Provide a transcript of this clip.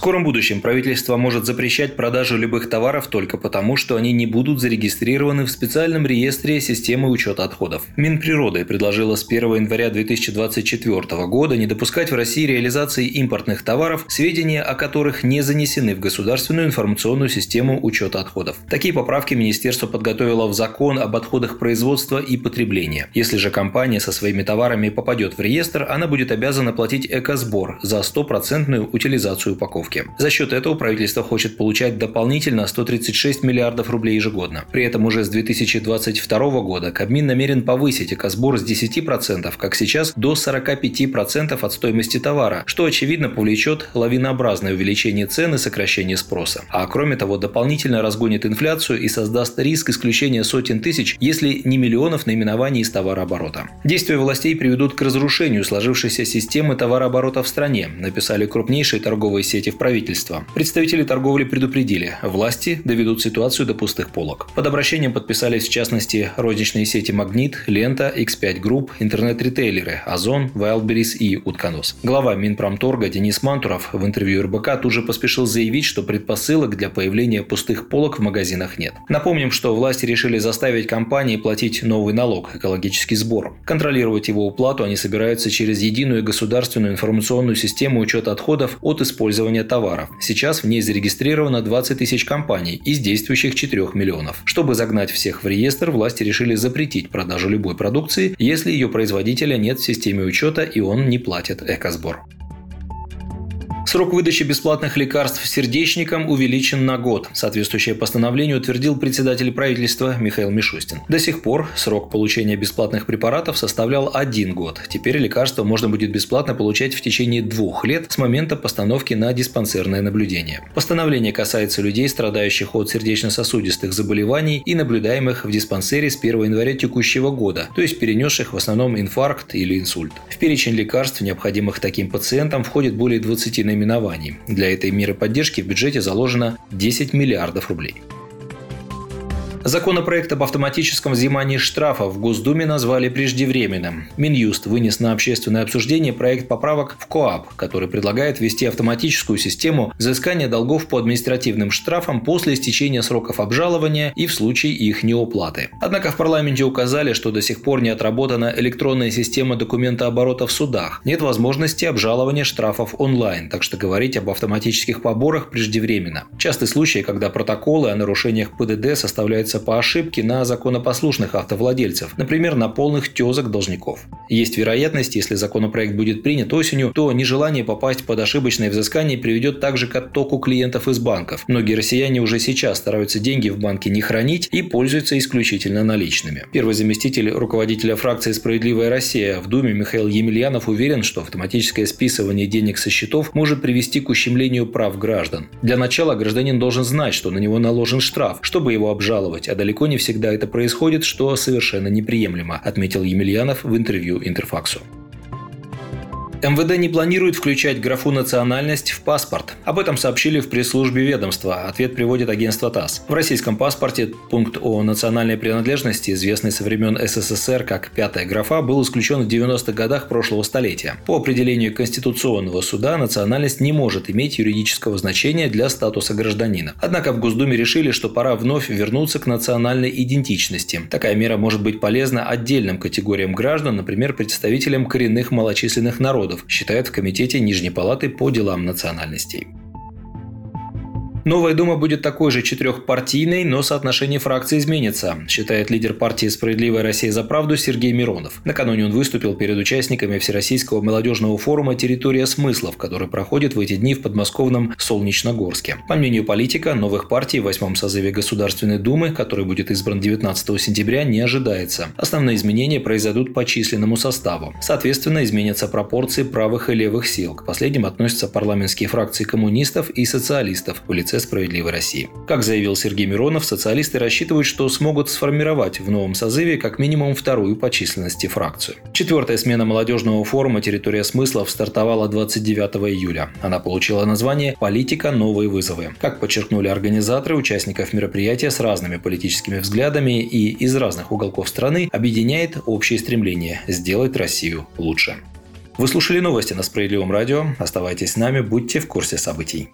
скором будущем правительство может запрещать продажу любых товаров только потому, что они не будут зарегистрированы в специальном реестре системы учета отходов. Минприроды предложила с 1 января 2024 года не допускать в России реализации импортных товаров, сведения о которых не занесены в государственную информационную систему учета отходов. Такие поправки министерство подготовило в закон об отходах производства и потребления. Если же компания со своими товарами попадет в реестр, она будет обязана платить экосбор за стопроцентную утилизацию упаковки упаковки. За счет этого правительство хочет получать дополнительно 136 миллиардов рублей ежегодно. При этом уже с 2022 года Кабмин намерен повысить экосбор с 10%, как сейчас, до 45% от стоимости товара, что очевидно повлечет лавинообразное увеличение цен и сокращение спроса. А кроме того, дополнительно разгонит инфляцию и создаст риск исключения сотен тысяч, если не миллионов наименований из товарооборота. Действия властей приведут к разрушению сложившейся системы товарооборота в стране, написали крупнейшие торговые сети против правительства. Представители торговли предупредили, власти доведут ситуацию до пустых полок. Под обращением подписались в частности розничные сети «Магнит», «Лента», X5 Group, интернет-ритейлеры «Озон», «Wildberries» и «Утконос». Глава Минпромторга Денис Мантуров в интервью РБК тут же поспешил заявить, что предпосылок для появления пустых полок в магазинах нет. Напомним, что власти решили заставить компании платить новый налог – экологический сбор. Контролировать его уплату они собираются через единую государственную информационную систему учета отходов от использования товаров. Сейчас в ней зарегистрировано 20 тысяч компаний из действующих 4 миллионов. Чтобы загнать всех в реестр, власти решили запретить продажу любой продукции, если ее производителя нет в системе учета и он не платит экосбор. Срок выдачи бесплатных лекарств сердечникам увеличен на год. Соответствующее постановление утвердил председатель правительства Михаил Мишустин. До сих пор срок получения бесплатных препаратов составлял один год. Теперь лекарства можно будет бесплатно получать в течение двух лет с момента постановки на диспансерное наблюдение. Постановление касается людей, страдающих от сердечно-сосудистых заболеваний и наблюдаемых в диспансере с 1 января текущего года, то есть перенесших в основном инфаркт или инсульт. В перечень лекарств, необходимых таким пациентам, входит более 20 наименований наименований. Для этой меры поддержки в бюджете заложено 10 миллиардов рублей. Законопроект об автоматическом взимании штрафов в Госдуме назвали преждевременным. Минюст вынес на общественное обсуждение проект поправок в КОАП, который предлагает ввести автоматическую систему взыскания долгов по административным штрафам после истечения сроков обжалования и в случае их неуплаты. Однако в парламенте указали, что до сих пор не отработана электронная система документооборота в судах. Нет возможности обжалования штрафов онлайн, так что говорить об автоматических поборах преждевременно. Частый случай, когда протоколы о нарушениях ПДД составляют опирается по ошибке на законопослушных автовладельцев, например, на полных тезок должников. Есть вероятность, если законопроект будет принят осенью, то нежелание попасть под ошибочное взыскание приведет также к оттоку клиентов из банков. Многие россияне уже сейчас стараются деньги в банке не хранить и пользуются исключительно наличными. Первый заместитель руководителя фракции «Справедливая Россия» в Думе Михаил Емельянов уверен, что автоматическое списывание денег со счетов может привести к ущемлению прав граждан. Для начала гражданин должен знать, что на него наложен штраф, чтобы его обжаловать делать, а далеко не всегда это происходит, что совершенно неприемлемо, отметил Емельянов в интервью Интерфаксу. МВД не планирует включать графу «национальность» в паспорт. Об этом сообщили в пресс-службе ведомства. Ответ приводит агентство ТАСС. В российском паспорте пункт о национальной принадлежности, известный со времен СССР как «пятая графа», был исключен в 90-х годах прошлого столетия. По определению Конституционного суда национальность не может иметь юридического значения для статуса гражданина. Однако в Госдуме решили, что пора вновь вернуться к национальной идентичности. Такая мера может быть полезна отдельным категориям граждан, например, представителям коренных малочисленных народов, народов, считают в Комитете Нижней Палаты по делам национальностей. Новая Дума будет такой же четырехпартийной, но соотношение фракций изменится, считает лидер партии «Справедливая Россия за правду» Сергей Миронов. Накануне он выступил перед участниками Всероссийского молодежного форума «Территория смыслов», который проходит в эти дни в подмосковном Солнечногорске. По мнению политика, новых партий в восьмом созыве Государственной Думы, который будет избран 19 сентября, не ожидается. Основные изменения произойдут по численному составу. Соответственно, изменятся пропорции правых и левых сил. К последним относятся парламентские фракции коммунистов и социалистов в лице лице «Справедливой России». Как заявил Сергей Миронов, социалисты рассчитывают, что смогут сформировать в новом созыве как минимум вторую по численности фракцию. Четвертая смена молодежного форума «Территория смыслов» стартовала 29 июля. Она получила название «Политика. Новые вызовы». Как подчеркнули организаторы, участников мероприятия с разными политическими взглядами и из разных уголков страны объединяет общее стремление – сделать Россию лучше. Вы слушали новости на Справедливом радио. Оставайтесь с нами, будьте в курсе событий.